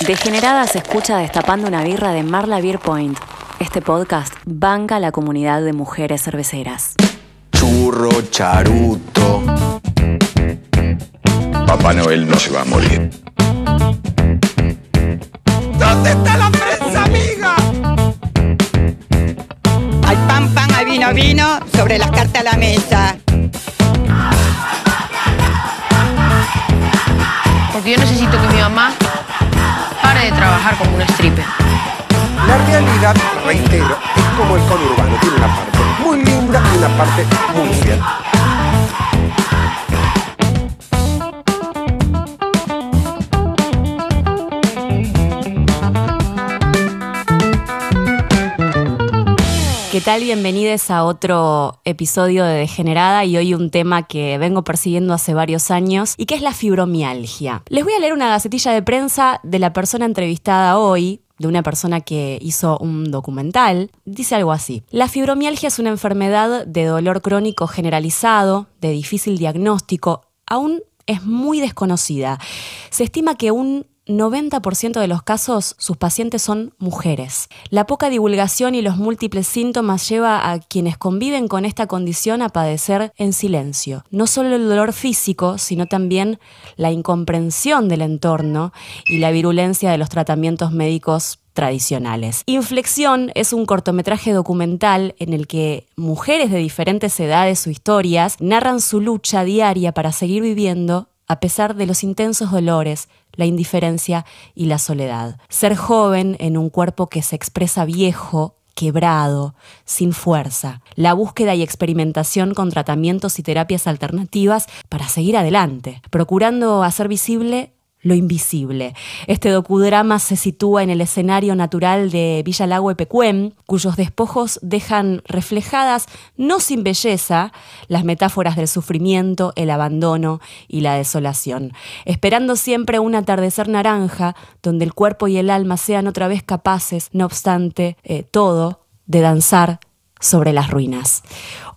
Degenerada se escucha destapando una birra de Marla Beer Point. Este podcast banca la comunidad de mujeres cerveceras. Churro, charuto. Papá Noel no se va a morir. ¿Dónde está la prensa amiga? Al pan pan, al vino vino, sobre las cartas a la mesa. Porque yo necesito que mi mamá de trabajar como una stripper. La realidad, reitero, es como el conurbano. Tiene una parte muy linda y una parte muy fiel. ¿Qué tal? Bienvenidos a otro episodio de Degenerada y hoy un tema que vengo persiguiendo hace varios años y que es la fibromialgia. Les voy a leer una gacetilla de prensa de la persona entrevistada hoy, de una persona que hizo un documental, dice algo así. La fibromialgia es una enfermedad de dolor crónico generalizado, de difícil diagnóstico, aún es muy desconocida. Se estima que un 90% de los casos sus pacientes son mujeres. La poca divulgación y los múltiples síntomas lleva a quienes conviven con esta condición a padecer en silencio. No solo el dolor físico, sino también la incomprensión del entorno y la virulencia de los tratamientos médicos tradicionales. Inflexión es un cortometraje documental en el que mujeres de diferentes edades o historias narran su lucha diaria para seguir viviendo a pesar de los intensos dolores, la indiferencia y la soledad. Ser joven en un cuerpo que se expresa viejo, quebrado, sin fuerza. La búsqueda y experimentación con tratamientos y terapias alternativas para seguir adelante, procurando hacer visible lo invisible. Este docudrama se sitúa en el escenario natural de Villa Lago Pecuén, cuyos despojos dejan reflejadas, no sin belleza, las metáforas del sufrimiento, el abandono y la desolación, esperando siempre un atardecer naranja donde el cuerpo y el alma sean otra vez capaces, no obstante eh, todo, de danzar sobre las ruinas.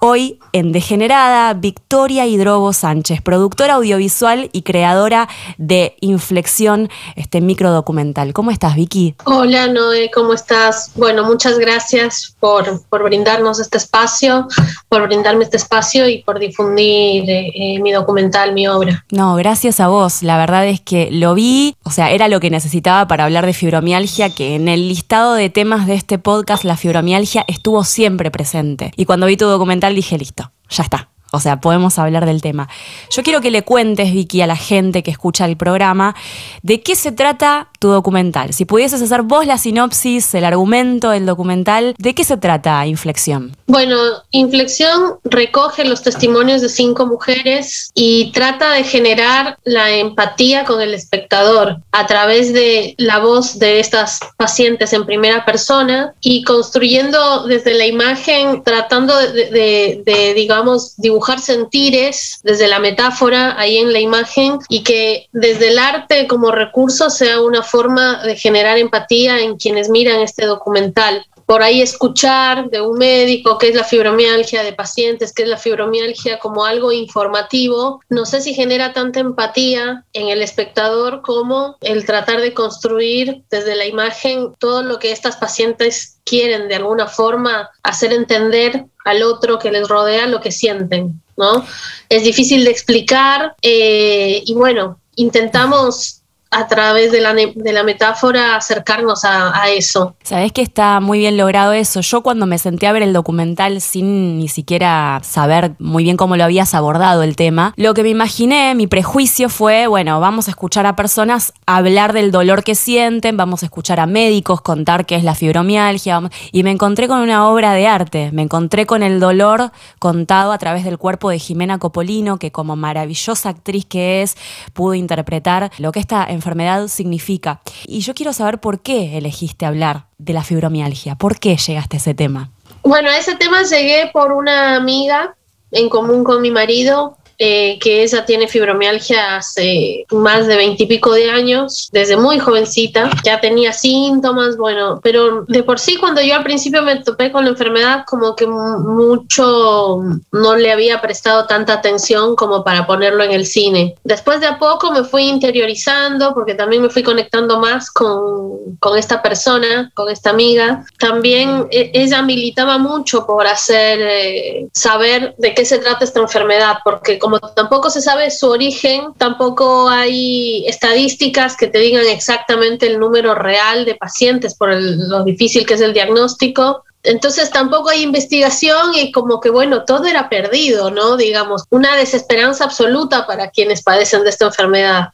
Hoy, en Degenerada, Victoria Hidrobo Sánchez, productora audiovisual y creadora de Inflexión, este microdocumental. ¿Cómo estás, Vicky? Hola, Noé, ¿cómo estás? Bueno, muchas gracias por, por brindarnos este espacio, por brindarme este espacio y por difundir eh, eh, mi documental, mi obra. No, gracias a vos. La verdad es que lo vi, o sea, era lo que necesitaba para hablar de fibromialgia, que en el listado de temas de este podcast, la fibromialgia estuvo siempre presente. Y cuando vi tu documental dije, listo, ya está. O sea, podemos hablar del tema. Yo quiero que le cuentes, Vicky, a la gente que escucha el programa, de qué se trata tu documental. Si pudieses hacer vos la sinopsis, el argumento del documental, ¿de qué se trata Inflexión? Bueno, Inflexión recoge los testimonios de cinco mujeres y trata de generar la empatía con el espectador a través de la voz de estas pacientes en primera persona y construyendo desde la imagen, tratando de, de, de digamos, dibujar sentires desde la metáfora ahí en la imagen y que desde el arte como recurso sea una forma de generar empatía en quienes miran este documental por ahí escuchar de un médico qué es la fibromialgia, de pacientes qué es la fibromialgia como algo informativo, no sé si genera tanta empatía en el espectador como el tratar de construir desde la imagen todo lo que estas pacientes quieren de alguna forma hacer entender al otro que les rodea lo que sienten, ¿no? Es difícil de explicar eh, y bueno, intentamos a través de la, de la metáfora acercarnos a, a, eso. Sabes que está muy bien logrado eso. Yo cuando me senté a ver el documental sin ni siquiera saber muy bien cómo lo habías abordado el tema, lo que me imaginé, mi prejuicio fue, bueno, vamos a escuchar a personas hablar del dolor que sienten, vamos a escuchar a médicos contar qué es la fibromialgia, y me encontré con una obra de arte, me encontré con el dolor contado a través del cuerpo de Jimena Copolino, que como maravillosa actriz que es, pudo interpretar lo que esta enfermedad significa. Y yo quiero saber por qué elegiste hablar de la fibromialgia, por qué llegaste a ese tema. Bueno, a ese tema llegué por una amiga en común con mi marido eh, que ella tiene fibromialgia hace más de veintipico de años, desde muy jovencita, ya tenía síntomas, bueno, pero de por sí cuando yo al principio me topé con la enfermedad, como que mucho no le había prestado tanta atención como para ponerlo en el cine. Después de a poco me fui interiorizando porque también me fui conectando más con, con esta persona, con esta amiga. También e, ella militaba mucho por hacer eh, saber de qué se trata esta enfermedad, porque como tampoco se sabe su origen, tampoco hay estadísticas que te digan exactamente el número real de pacientes por lo difícil que es el diagnóstico. Entonces tampoco hay investigación y como que bueno, todo era perdido, ¿no? Digamos, una desesperanza absoluta para quienes padecen de esta enfermedad.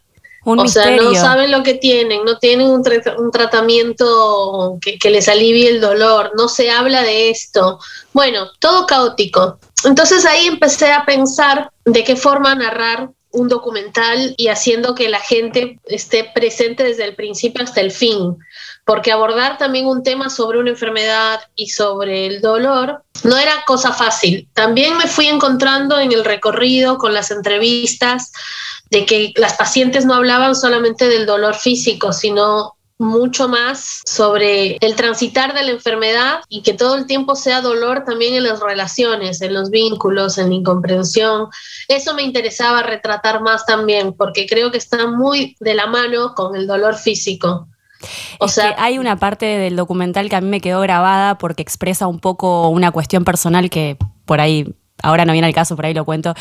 o sea, no saben lo que tienen, no tienen un, un tratamiento que, que, les alivie el dolor, no se habla de esto. Bueno, todo caótico. Entonces ahí empecé a pensar de qué forma narrar un documental y haciendo que la gente esté presente desde el principio hasta el fin, porque abordar también un tema sobre una enfermedad y sobre el dolor no era cosa fácil. También me fui encontrando en el recorrido con las entrevistas de que las pacientes no hablaban solamente del dolor físico, sino mucho más sobre el transitar de la enfermedad y que todo el tiempo sea dolor también en las relaciones, en los vínculos, en la incomprensión. Eso me interesaba retratar más también porque creo que está muy de la mano con el dolor físico. O sea, hay una parte del documental que a mí me quedó grabada porque expresa un poco una cuestión personal que por ahí ahora no viene al caso, por ahí lo cuento,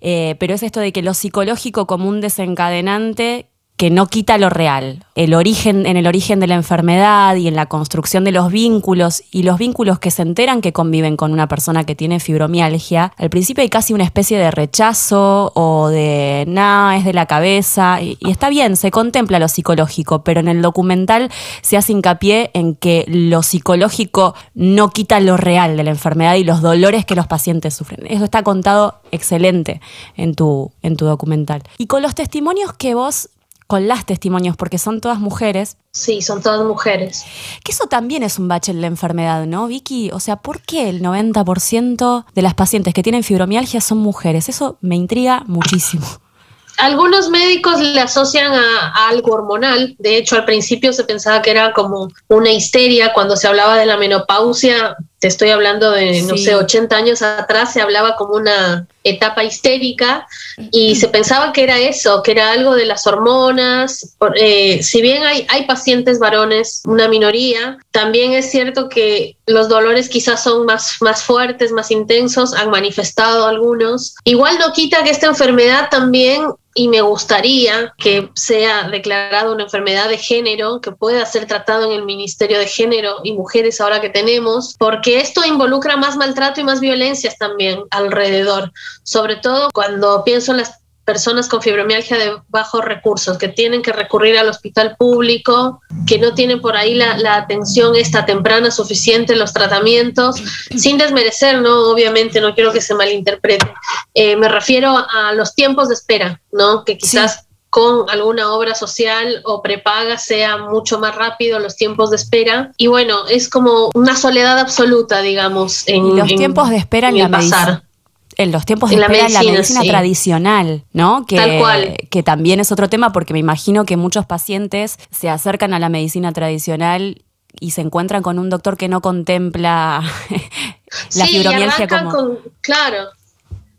eh, pero es esto de que lo psicológico como un desencadenante que no quita lo real. El origen, en el origen de la enfermedad y en la construcción de los vínculos y los vínculos que se enteran que conviven con una persona que tiene fibromialgia, al principio hay casi una especie de rechazo o de nada, es de la cabeza. Y, y, está bien, se contempla lo psicológico, pero en el documental se hace hincapié en que lo psicológico no quita lo real de la enfermedad y los dolores que los pacientes sufren. Eso está contado excelente en tu, en tu documental. Y con los testimonios que vos con las testimonios, porque son todas mujeres. Sí, son todas mujeres. Que eso también es un bache en la enfermedad, ¿no, Vicky? O sea, ¿por qué el 90% de las pacientes que tienen fibromialgia son mujeres? Eso me intriga muchísimo. Algunos médicos le asocian a, algo hormonal. De hecho, al principio se pensaba que era como una histeria cuando se hablaba de la menopausia. Te estoy hablando de, no sé, 80 años atrás, se hablaba como una etapa histérica y se pensaba que era eso, que era algo de las hormonas. Eh, si bien hay, hay pacientes varones, una minoría, también es cierto que los dolores quizás son más, más fuertes, más intensos, han manifestado algunos. Igual no quita que esta enfermedad también y me gustaría que sea declarada una enfermedad de género, que pueda ser tratado en el Ministerio de Género y Mujeres ahora que tenemos, porque esto involucra más maltrato y más violencias también alrededor, sobre todo cuando pienso en las personas con fibromialgia de bajos recursos que tienen que recurrir al hospital público, que no tienen por ahí la, atención esta temprana suficiente, los tratamientos, sin desmerecer, ¿no? Obviamente, no quiero que se malinterprete. Eh, me refiero a los tiempos de espera, ¿no? Que quizás con alguna obra social o prepaga sea mucho más rápido los tiempos de espera. Y bueno, es como una soledad absoluta, digamos, en los tiempos de espera en, la pasar en los tiempos de la medicina, la medicina tradicional, ¿no? Que, Tal cual. que también es otro tema porque me imagino que muchos pacientes se acercan a la medicina tradicional y se encuentran con un doctor que no contempla la fibromialgia como... Con, claro,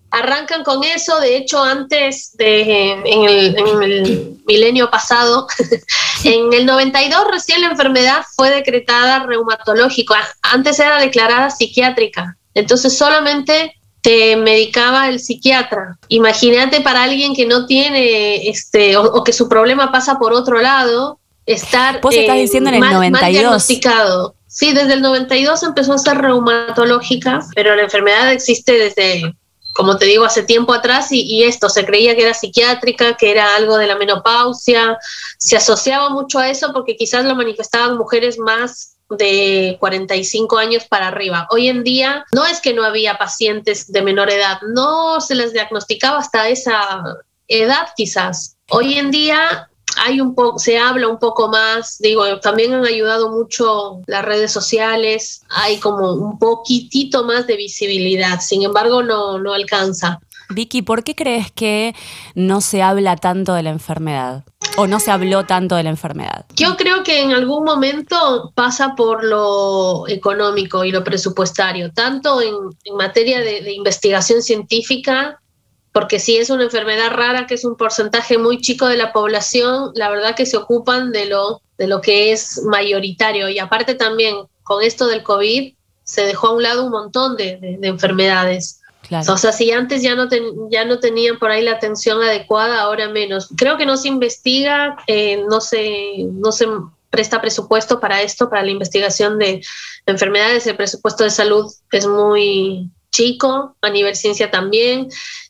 arrancan con eso. De hecho, antes de en el, en el milenio pasado, en el 92 recién la enfermedad fue decretada reumatológica. Antes era declarada psiquiátrica. Entonces solamente te medicaba el psiquiatra. Imagínate para alguien que no tiene, este, o, que su problema pasa por otro lado, estar Vos estás diciendo en el 92. diagnosticado. Sí, desde el 92 empezó a ser reumatológica, pero la enfermedad existe desde, como te digo, hace tiempo atrás y, y, esto, se creía que era psiquiátrica, que era algo de la menopausia, se asociaba mucho a eso porque quizás lo manifestaban mujeres más de 45 años para arriba. Hoy en día no es que no había pacientes de menor edad, no se les diagnosticaba hasta esa edad quizás. Hoy en día hay un poco, se habla un poco más, digo, también han ayudado mucho las redes sociales, hay como un poquitito más de visibilidad, sin embargo no, no alcanza. Vicky, ¿por qué crees que no se habla tanto de la enfermedad? ¿O no se habló tanto de la enfermedad? Yo creo que en algún momento pasa por lo económico y lo presupuestario, tanto en, en materia de, investigación científica porque si es una enfermedad rara, que es un porcentaje muy chico de la población, la verdad que se ocupan de lo, de lo que es mayoritario. Y aparte también, con esto del COVID, se dejó a un lado un montón de enfermedades. O sea, si antes ya no, ten, ya no tenían por ahí la atención adecuada, ahora menos. Creo que no se investiga, eh, no, se, no se presta presupuesto para esto, para la investigación de enfermedades. El presupuesto de salud es muy chico, a nivel ciencia también.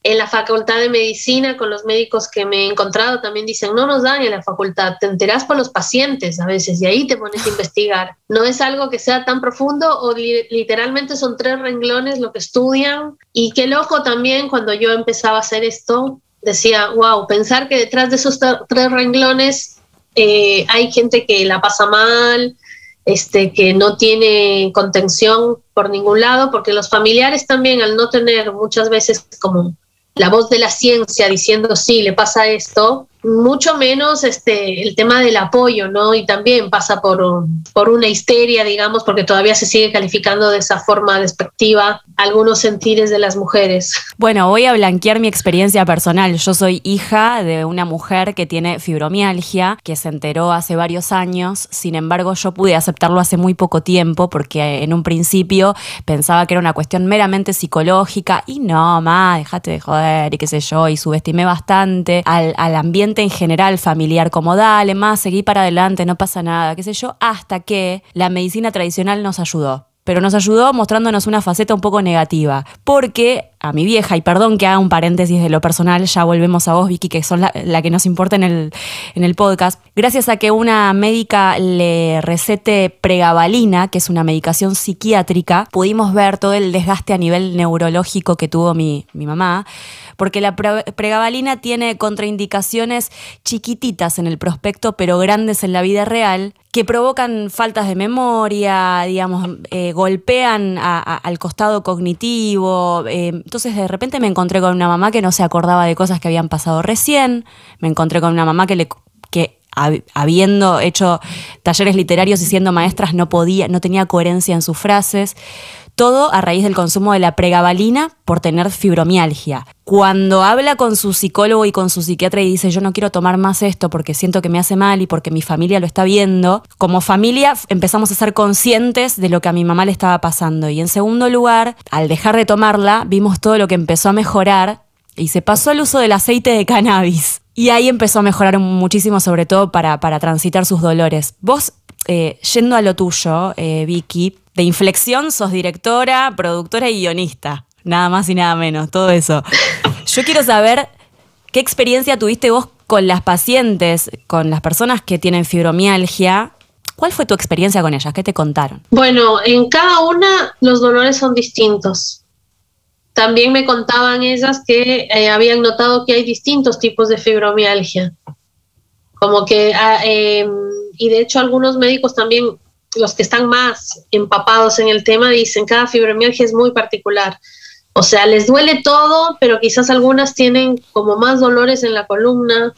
En la facultad de medicina, con los médicos que me he encontrado, también dicen, no nos dan en la facultad, te enteras por los pacientes a veces y ahí te pones a investigar. No es algo que sea tan profundo o li literalmente son tres renglones lo que estudian. Y qué loco también cuando yo empezaba a hacer esto, decía, wow, pensar que detrás de esos tres renglones eh, hay gente que la pasa mal, este, que no tiene contención por ningún lado, porque los familiares también, al no tener muchas veces como la voz de la ciencia diciendo sí, le pasa esto, mucho menos este, el tema del apoyo, ¿no? Y también pasa por, por una histeria, digamos, porque todavía se sigue calificando de esa forma despectiva algunos sentires de las mujeres. Bueno, voy a blanquear mi experiencia personal. Yo soy hija de una mujer que tiene fibromialgia, que se enteró hace varios años. Sin embargo, yo pude aceptarlo hace muy poco tiempo porque en un principio pensaba que era una cuestión meramente psicológica y no, ma, déjate de joder y qué sé yo, y subestimé bastante al, al ambiente en general familiar, como dale, más, seguí para adelante, no pasa nada, qué sé yo, hasta que la medicina tradicional nos ayudó pero nos ayudó mostrándonos una faceta un poco negativa. Porque a mi vieja, y perdón que haga un paréntesis de lo personal, ya volvemos a vos, Vicky, que son la, que nos importa en el, en el podcast, gracias a que una médica le recete pregabalina, que es una medicación psiquiátrica, pudimos ver todo el desgaste a nivel neurológico que tuvo mi, mi mamá, porque la pregabalina tiene contraindicaciones chiquititas en el prospecto, pero grandes en la vida real, que provocan faltas de memoria, digamos, eh, golpean al costado cognitivo. Eh, entonces de repente me encontré con una mamá que no se acordaba de cosas que habían pasado recién, me encontré con una mamá que le... Que, habiendo hecho talleres literarios y siendo maestras no podía, no tenía coherencia en sus frases. Todo a raíz del consumo de la pregabalina por tener fibromialgia. Cuando habla con su psicólogo y con su psiquiatra y dice yo no quiero tomar más esto porque siento que me hace mal y porque mi familia lo está viendo, como familia empezamos a ser conscientes de lo que a mi mamá le estaba pasando. Y en segundo lugar, al dejar de tomarla, vimos todo lo que empezó a mejorar y se pasó al uso del aceite de cannabis. Y ahí empezó a mejorar muchísimo, sobre todo para, para transitar sus dolores. Vos, eh, yendo a lo tuyo, eh, Vicky, de inflexión sos directora, productora y guionista. Nada más y nada menos, todo eso. Yo quiero saber qué experiencia tuviste vos con las pacientes, con las personas que tienen fibromialgia. ¿Cuál fue tu experiencia con ellas? ¿Qué te contaron? Bueno, en cada una los dolores son distintos. También me contaban ellas que eh, habían notado que hay distintos tipos de fibromialgia. Como que, eh, y de hecho algunos médicos también los que están más empapados en el tema dicen cada fibromialgia es muy particular. O sea, les duele todo, pero quizás algunas tienen como más dolores en la columna,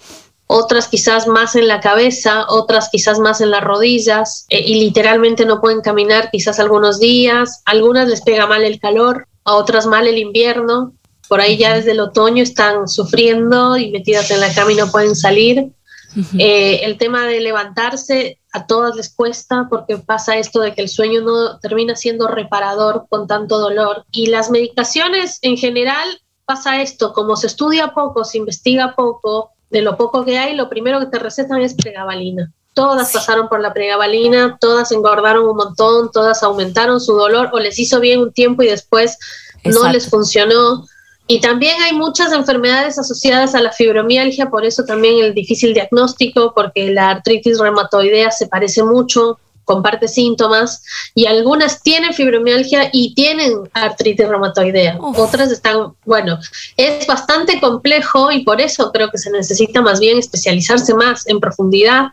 otras quizás más en la cabeza, otras quizás más en las rodillas eh, y literalmente no pueden caminar quizás algunos días. Algunas les pega mal el calor, a otras mal el invierno. Por ahí ya desde el otoño están sufriendo y metidas en la cama y no pueden salir. Uh -huh. eh, el tema de levantarse a todas les cuesta porque pasa esto de que el sueño no termina siendo reparador con tanto dolor. Y las medicaciones en general pasa esto, como se estudia poco, se investiga poco, de lo poco que hay, lo primero que te recetan es pregabalina. Todas pasaron por la pregabalina, todas engordaron un montón, todas aumentaron su dolor o les hizo bien un tiempo y después Exacto. no les funcionó. Y también hay muchas enfermedades asociadas a la fibromialgia, por eso también el difícil diagnóstico, porque la artritis reumatoidea se parece mucho, comparte síntomas, y algunas tienen fibromialgia y tienen artritis reumatoidea. Uf. Otras están, bueno, es bastante complejo y por eso creo que se necesita más bien especializarse más en profundidad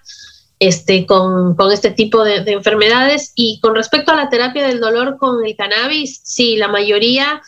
este, con, con este tipo de, de enfermedades. Y con respecto a la terapia del dolor con el cannabis, sí, la mayoría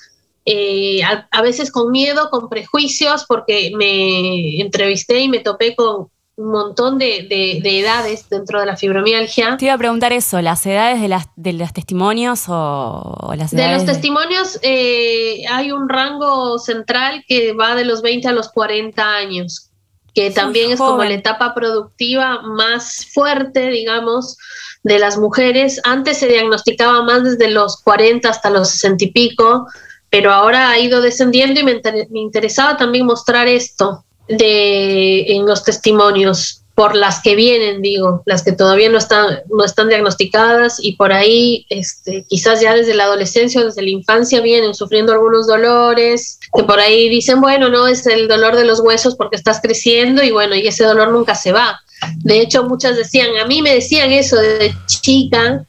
eh, a, a veces con miedo, con prejuicios, porque me entrevisté y me topé con un montón de, de- de edades dentro de la fibromialgia. Te iba a preguntar eso, las edades de, las, de los testimonios o, o las De edades los testimonios eh, hay un rango central que va de los 20 a los 40 años, que también es como la etapa productiva más fuerte, digamos, de las mujeres. Antes se diagnosticaba más desde los 40 hasta los 60 y pico, pero ahora ha ido descendiendo y me, inter- me interesaba también mostrar esto de, en los testimonios por las que vienen, digo, las que todavía no están, no están diagnosticadas y por ahí, este, quizás ya desde la adolescencia o desde la infancia vienen sufriendo algunos dolores, que por ahí dicen, bueno, no, es el dolor de los huesos porque estás creciendo y bueno, y ese dolor nunca se va. De hecho, muchas decían, a mí me decían eso de chica,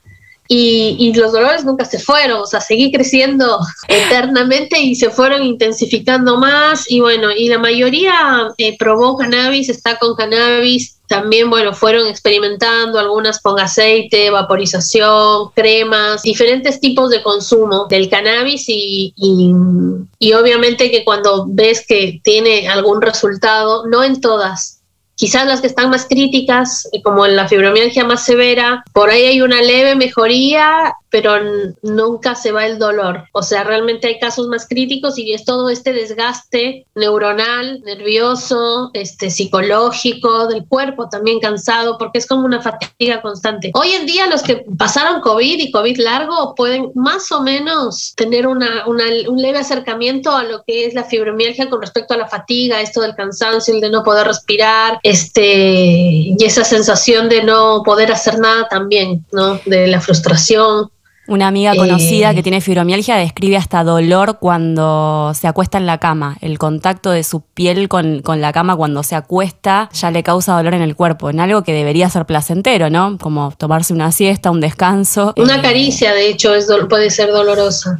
y, y los dolores nunca se fueron, o sea, seguí creciendo eternamente y se fueron intensificando más. Y bueno, y la mayoría eh, probó cannabis, está con cannabis, también bueno, fueron experimentando algunas con aceite, vaporización, cremas, diferentes tipos de consumo del cannabis. Y, y, y obviamente que cuando ves que tiene algún resultado, no en todas, Quizás las que están más críticas, eh, como en la fibromialgia más severa, por ahí hay una leve mejoría, pero nunca se va el dolor. O sea, realmente hay casos más críticos y es todo este desgaste neuronal, nervioso, este psicológico, del cuerpo también cansado, porque es como una fatiga constante. Hoy en día los que pasaron COVID y COVID largo pueden más o menos tener una- un leve acercamiento a lo que es la fibromialgia con respecto a la fatiga, esto del cansancio, el de no poder respirar, este, y esa sensación de no poder hacer nada también, ¿no? De la frustración. Una amiga Eh, conocida que tiene fibromialgia describe hasta dolor cuando se acuesta en la cama. El contacto de su piel con, con la cama cuando se acuesta ya le causa dolor en el cuerpo, en algo que debería ser placentero, ¿no? Como tomarse una siesta, un descanso. Una Eh, caricia, de hecho, es puede ser dolorosa.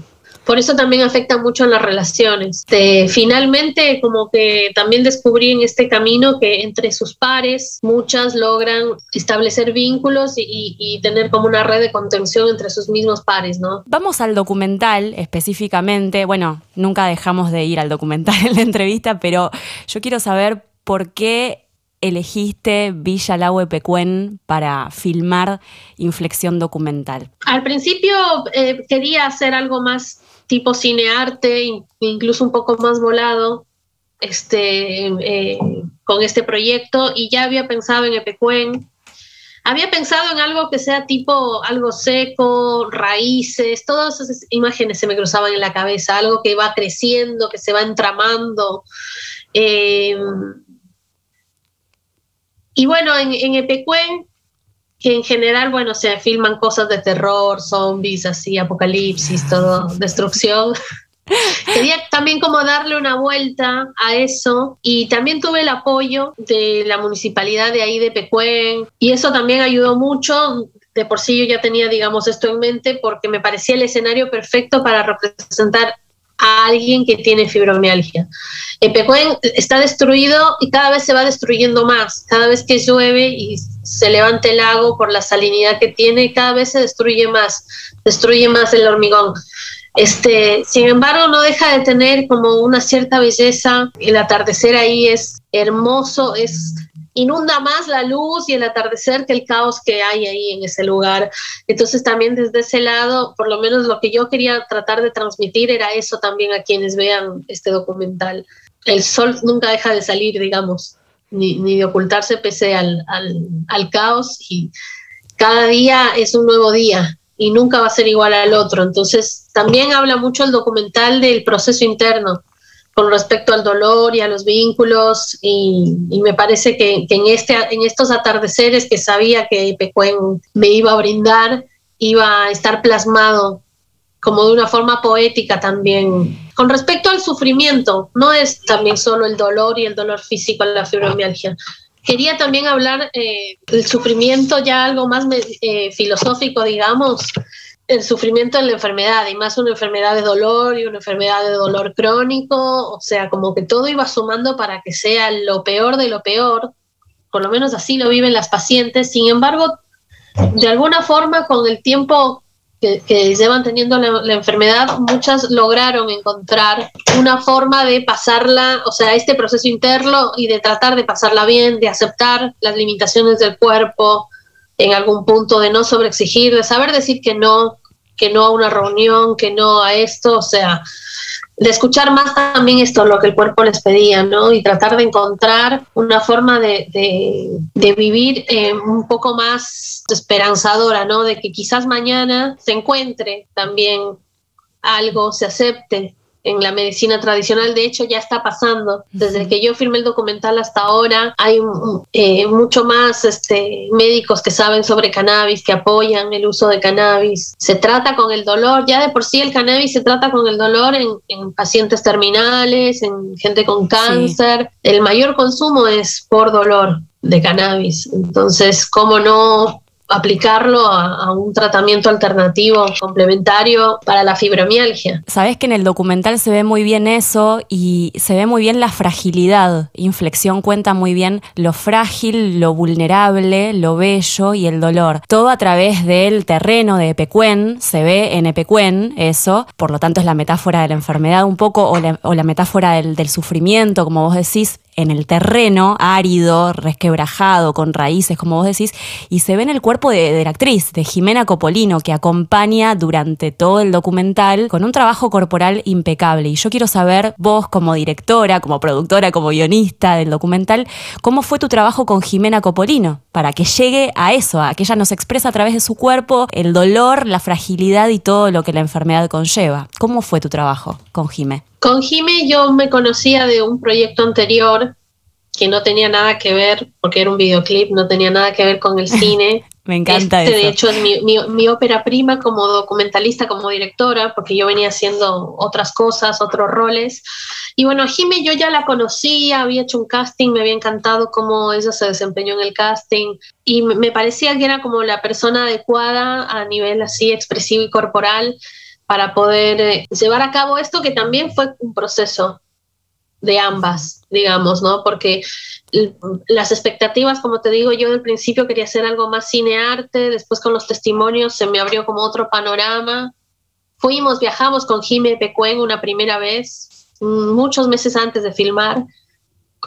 Por eso también afecta mucho en las relaciones. Este, finalmente, como que también descubrí en este camino que entre sus pares muchas logran establecer vínculos y, tener como una red de contención entre sus mismos pares, ¿no? Vamos al documental específicamente. Bueno, nunca dejamos de ir al documental en la entrevista, pero yo quiero saber por qué elegiste Villa Laue Pecuén para filmar Inflexión Documental. Al principio eh, quería hacer algo más tipo cinearte, in- incluso un poco más volado, este, eh, con este proyecto, y ya había pensado en Epecuén. Había pensado en algo que sea tipo algo seco, raíces, todas esas imágenes se me cruzaban en la cabeza, algo que va creciendo, que se va entramando. Eh, y bueno, en, en Epecuén que en general, bueno, se filman cosas de terror, zombies, así, apocalipsis, todo, destrucción. Quería también como darle una vuelta a eso y también tuve el apoyo de la municipalidad de ahí de Pecuén y eso también ayudó mucho. De por sí yo ya tenía, digamos, esto en mente porque me parecía el escenario perfecto para representar a alguien que tiene fibromialgia. Epecuén está destruido y cada vez se va destruyendo más. Cada vez que llueve y se levanta el lago por la salinidad que tiene, cada vez se destruye más, destruye más el hormigón. Este, sin embargo, no deja de tener como una cierta belleza. El atardecer ahí es hermoso, es inunda más la luz y el atardecer que el caos que hay ahí en ese lugar. Entonces también desde ese lado, por lo menos lo que yo quería tratar de transmitir era eso también a quienes vean este documental. El sol nunca deja de salir, digamos, ni, ni de ocultarse pese al, al, al caos y cada día es un nuevo día y nunca va a ser igual al otro. Entonces también habla mucho el documental del proceso interno con respecto al dolor y a los vínculos y, me parece que, en, este, en estos atardeceres que sabía que Pecuén me iba a brindar, iba a estar plasmado como de una forma poética también. Con respecto al sufrimiento, no es también solo el dolor y el dolor físico la fibromialgia. Quería también hablar eh, del sufrimiento ya algo más eh, filosófico, digamos, el sufrimiento en la enfermedad, y más una enfermedad de dolor y una enfermedad de dolor crónico, o sea, como que todo iba sumando para que sea lo peor de lo peor, por lo menos así lo viven las pacientes, sin embargo, de alguna forma con el tiempo que, que llevan teniendo la, la enfermedad, muchas lograron encontrar una forma de pasarla, o sea, este proceso interno y de tratar de pasarla bien, de aceptar las limitaciones del cuerpo en algún punto, de no sobreexigir, de saber decir que no, que no a una reunión, que no a esto, o sea, de escuchar más también esto, lo que el cuerpo les pedía, ¿no? Y tratar de encontrar una forma de, de, vivir eh, un poco más esperanzadora, ¿no? De que quizás mañana se encuentre también algo, se acepte en la medicina tradicional. De hecho, ya está pasando. Desde que yo firmé el documental hasta ahora, hay eh, mucho más este, médicos que saben sobre cannabis, que apoyan el uso de cannabis. Se trata con el dolor, ya de por sí el cannabis se trata con el dolor en, en pacientes terminales, en gente con cáncer. Sí. El mayor consumo es por dolor de cannabis. Entonces, ¿cómo no aplicarlo a, un tratamiento alternativo complementario para la fibromialgia. Sabes que en el documental se ve muy bien eso y se ve muy bien la fragilidad. Inflexión cuenta muy bien lo frágil, lo vulnerable, lo bello y el dolor. Todo a través del terreno de Epecuén, se ve en Epecuén eso, por lo tanto es la metáfora de la enfermedad un poco o la, o la metáfora del, del sufrimiento, como vos decís, en el terreno, árido, resquebrajado, con raíces, como vos decís, y se ve en el cuerpo de, la actriz, de Jimena Copolino, que acompaña durante todo el documental con un trabajo corporal impecable. Y yo quiero saber, vos como directora, como productora, como guionista del documental, ¿cómo fue tu trabajo con Jimena Copolino? Para que llegue a eso, a que ella nos expresa a través de su cuerpo el dolor, la fragilidad y todo lo que la enfermedad conlleva. ¿Cómo fue tu trabajo con Jimé? Con Jime yo me conocía de un proyecto anterior que no tenía nada que ver, porque era un videoclip, no tenía nada que ver con el cine. me encanta este, eso. De hecho, es mi, mi, mi, ópera prima como documentalista, como directora, porque yo venía haciendo otras cosas, otros roles. Y bueno, Jime yo ya la conocía, había hecho un casting, me había encantado cómo ella se desempeñó en el casting y me parecía que era como la persona adecuada a nivel así expresivo y corporal para poder eh, llevar a cabo esto que también fue un proceso de ambas, digamos, ¿no? Porque las expectativas, como te digo, yo del principio quería hacer algo más cinearte, después con los testimonios se me abrió como otro panorama. Fuimos, viajamos con Jime Pecuen una primera vez, muchos meses antes de filmar,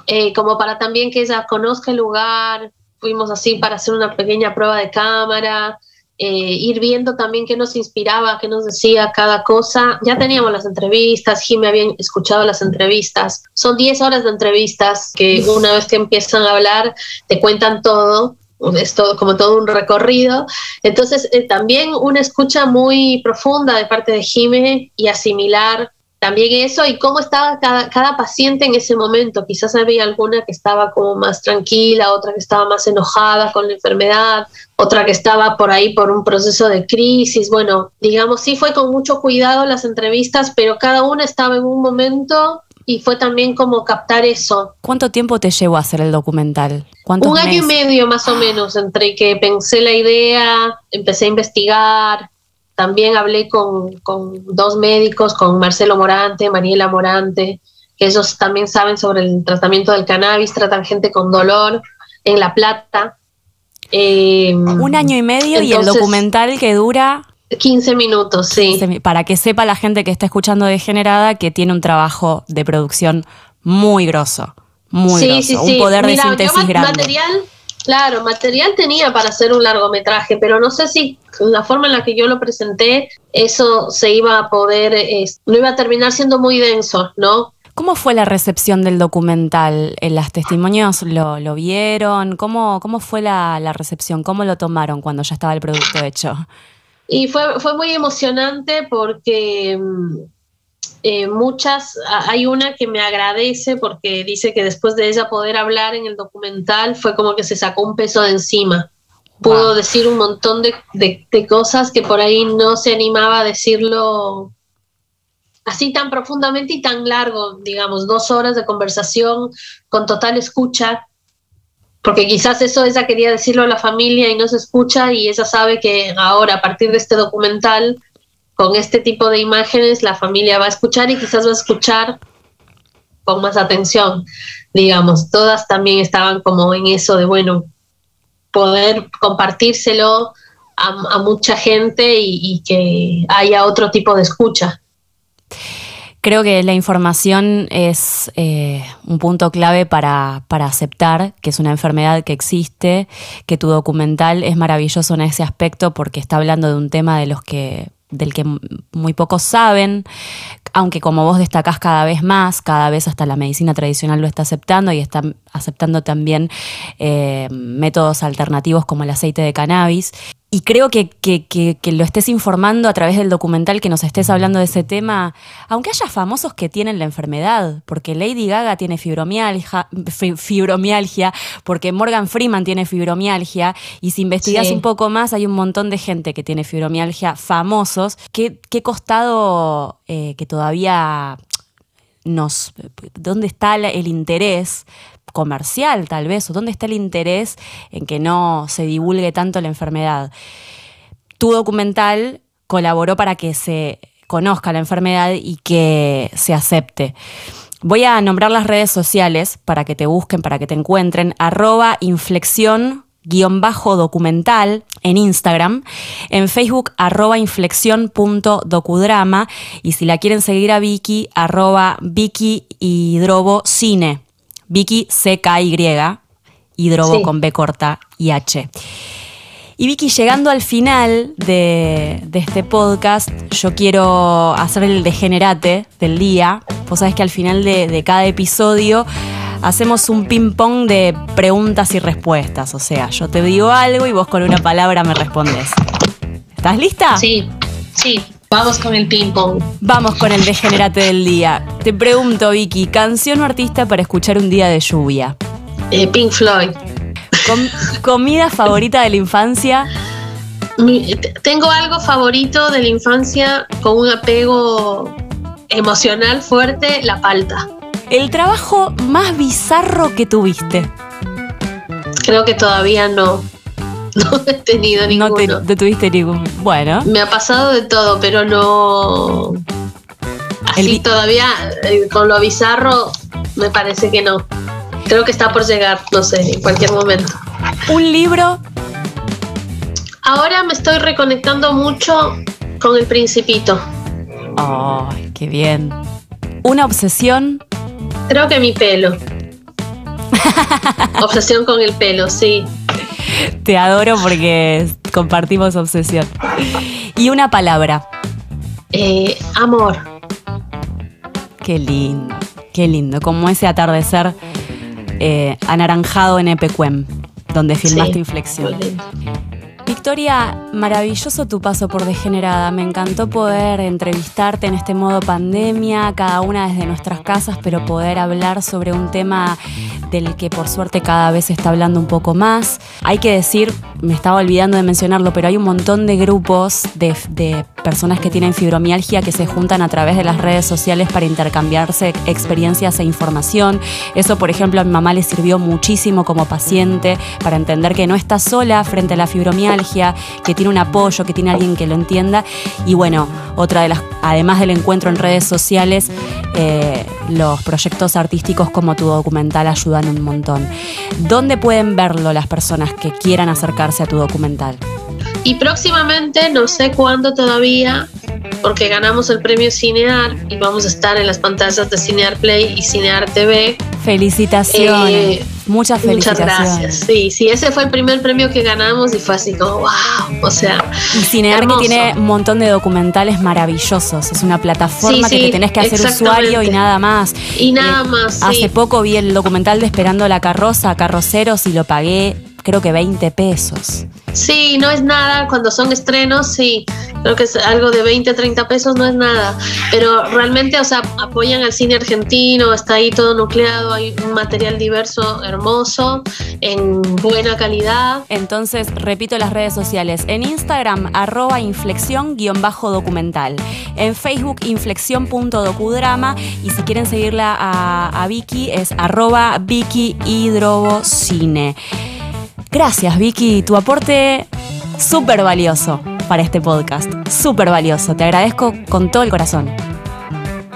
eh, como para también que ella conozca el lugar. Fuimos así para hacer una pequeña prueba de cámara, eh, ir viendo también qué nos inspiraba, qué nos decía cada cosa. Ya teníamos las entrevistas, Jimmy había escuchado las entrevistas. Son 10 horas de entrevistas que una vez que empiezan a hablar te cuentan todo. Es todo, como todo un recorrido. Entonces, eh, también una escucha muy profunda de parte de Jimmy y asimilar también eso y cómo estaba cada, cada, paciente en ese momento. Quizás había alguna que estaba como más tranquila, otra que estaba más enojada con la enfermedad, otra que estaba por ahí por un proceso de crisis. Bueno, digamos, sí fue con mucho cuidado las entrevistas, pero cada una estaba en un momento y fue también como captar eso. ¿Cuánto tiempo te llevó a hacer el documental? Un año meses? y medio más o menos, entre que pensé la idea, empecé a investigar, también hablé con, con, dos médicos, con Marcelo Morante, Mariela Morante, que ellos también saben sobre el tratamiento del cannabis, tratan gente con dolor en La Plata. Eh, Un año y medio entonces, y el documental que dura... 15 minutos, sí. 15, para que sepa la gente que está escuchando Degenerada que tiene un trabajo de producción muy grosso, muy sí, grosso, sí, un sí. poder Mira, de síntesis yo grande. Material, claro, material tenía para hacer un largometraje, pero no sé si la forma en la que yo lo presenté, eso se iba a poder, eh, no iba a terminar siendo muy denso, ¿no? ¿Cómo fue la recepción del documental? ¿En ¿Las testimonios lo, lo vieron? ¿Cómo, cómo fue la, la, recepción? ¿Cómo lo tomaron cuando ya estaba el producto hecho? Y fue, fue muy emocionante porque eh, muchas, hay una que me agradece porque dice que después de ella poder hablar en el documental fue como que se sacó un peso de encima. Pudo wow. decir un montón de, de, de cosas que por ahí no se animaba a decirlo así tan profundamente y tan largo, digamos, dos horas de conversación con total escucha, porque quizás eso ella quería decirlo a la familia y no se escucha y ella sabe que ahora a partir de este documental, con este tipo de imágenes, la familia va a escuchar y quizás va a escuchar con más atención, digamos, todas también estaban como en eso de, bueno, poder compartírselo a, mucha gente y, y que haya otro tipo de escucha. Creo que la información es eh, un punto clave para, para, aceptar que es una enfermedad que existe, que tu documental es maravilloso en ese aspecto porque está hablando de un tema de los que del que muy pocos saben, aunque como vos destacás cada vez más, cada vez hasta la medicina tradicional lo está aceptando y está aceptando también eh, métodos alternativos como el aceite de cannabis. Y creo que, que, que, que, lo estés informando a través del documental, que nos estés hablando de ese tema, aunque haya famosos que tienen la enfermedad, porque Lady Gaga tiene fibromialgia, fibromialgia porque Morgan Freeman tiene fibromialgia, y si investigas sí. un poco más, hay un montón de gente que tiene fibromialgia, famosos. ¿Qué, qué costado eh, que todavía nos... ¿Dónde está el interés comercial tal vez, o dónde está el interés en que no se divulgue tanto la enfermedad. Tu documental colaboró para que se conozca la enfermedad y que se acepte. Voy a nombrar las redes sociales para que te busquen, para que te encuentren. Arroba inflexión guion bajo documental en Instagram, en Facebook arroba inflexión.docudrama y si la quieren seguir a Vicky, arroba Vicky Hidrobo Cine. Vicky CKY, hidrobo sí. con B corta y H. Y Vicky, llegando al final de, de, este podcast, yo quiero hacer el degenerate del día. Vos sabés que al final de, de cada episodio hacemos un ping-pong de preguntas y respuestas. O sea, yo te digo algo y vos con una palabra me respondes. ¿Estás lista? Sí, sí. Vamos con el ping pong. Vamos con el degenerate del día. Te pregunto, Vicky, ¿canción o artista para escuchar un día de lluvia? Eh, Pink Floyd. Com ¿Comida favorita de la infancia? Mi, tengo algo favorito de la infancia con un apego emocional fuerte, la palta. ¿El trabajo más bizarro que tuviste? Creo que todavía no. No he tenido ninguno. No, te, no tuviste ningún. Bueno. Me ha pasado de todo, pero no. Así El... todavía, eh, con lo bizarro, me parece que no. Creo que está por llegar, no sé, en cualquier momento. ¿Un libro? Ahora me estoy reconectando mucho con El Principito. ¡Oh, qué bien! ¿Una obsesión? Creo que mi pelo. obsesión con el pelo, sí. Te adoro porque compartimos obsesión. Y una palabra. Eh, amor. Qué lindo, qué lindo. Como ese atardecer eh, anaranjado en Epecuem, donde filmaste sí, Inflexión. Victoria, maravilloso tu paso por Degenerada. Me encantó poder entrevistarte en este modo pandemia, cada una desde nuestras casas, pero poder hablar sobre un tema del que por suerte cada vez se está hablando un poco más. Hay que decir, me estaba olvidando de mencionarlo, pero hay un montón de grupos de, personas que tienen fibromialgia que se juntan a través de las redes sociales para intercambiarse experiencias e información. Eso, por ejemplo, a mi mamá le sirvió muchísimo como paciente para entender que no está sola frente a la fibromialgia, que tiene un apoyo, que tiene alguien que lo entienda. Y bueno, otra de las, además del encuentro en redes sociales, eh, los proyectos artísticos como tu documental ayudan un montón. ¿Dónde pueden verlo las personas que quieran acercarse a tu documental? Y próximamente, no sé cuándo todavía, porque ganamos el premio Cinear y vamos a estar en las pantallas de Cinear Play y Cinear TV. Felicitaciones. Eh, muchas felicitaciones. Muchas gracias. Sí, sí, ese fue el primer premio que ganamos y fue así como, wow, o sea. Y Cinear hermoso. que tiene un montón de documentales maravillosos. Es una plataforma sí, sí, que te tenés que hacer usuario y nada más. Y nada eh, más. Hace poco vi el documental de Esperando la carroza, Carroceros, y lo pagué creo que 20 pesos. Sí, no es nada. Cuando son estrenos, sí. Creo que es algo de 20, 30 pesos, no es nada. Pero realmente, o sea, apoyan al cine argentino, está ahí todo nucleado, hay un material diverso, hermoso, en buena calidad. Entonces, repito las redes sociales. En Instagram, arroba inflexión-documental. En Facebook, inflexión.docudrama. Y si quieren seguirla a, a Vicky, es arroba Vicky Hidrobocine. Gracias, Vicky. Tu aporte súper valioso para este podcast. Súper valioso. Te agradezco con todo el corazón.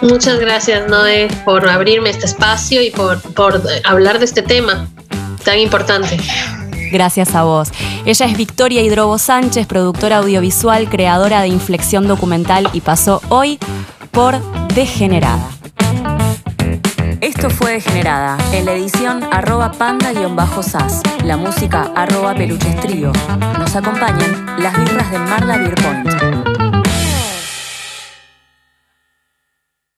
Muchas gracias, Noé, por abrirme este espacio y por, por hablar de este tema tan importante. Gracias a vos. Ella es Victoria Hidrobo Sánchez, productora audiovisual, creadora de Inflexión Documental y pasó hoy por Degenerada. Esto fue Degenerada, en la edición arroba panda-sas, la música arroba peluchestrío. Nos acompañan las birras de Marla Beer.